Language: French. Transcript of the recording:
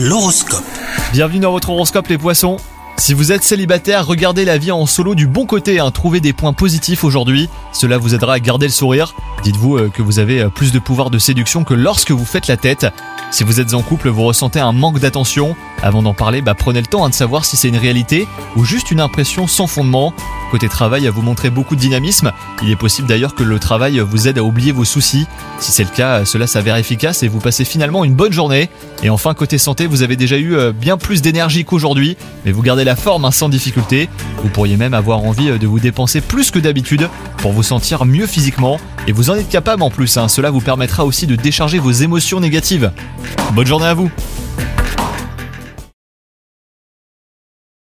L'horoscope. Bienvenue dans votre horoscope les poissons. Si vous êtes célibataire, regardez la vie en solo du bon côté, hein. trouvez des points positifs aujourd'hui, cela vous aidera à garder le sourire. Dites-vous euh, que vous avez euh, plus de pouvoir de séduction que lorsque vous faites la tête. Si vous êtes en couple, vous ressentez un manque d'attention. Avant d'en parler, bah, prenez le temps hein, de savoir si c'est une réalité ou juste une impression sans fondement. Côté travail, vous montrez beaucoup de dynamisme. Il est possible d'ailleurs que le travail vous aide à oublier vos soucis. Si c'est le cas, cela s'avère efficace et vous passez finalement une bonne journée. Et enfin, côté santé, vous avez déjà eu euh, bien plus d'énergie qu'aujourd'hui, mais vous gardez la forme hein, sans difficulté. Vous pourriez même avoir envie de vous dépenser plus que d'habitude pour vous sentir mieux physiquement. Et vous en êtes capable en plus, hein. cela vous permettra aussi de décharger vos émotions négatives. Bonne journée à vous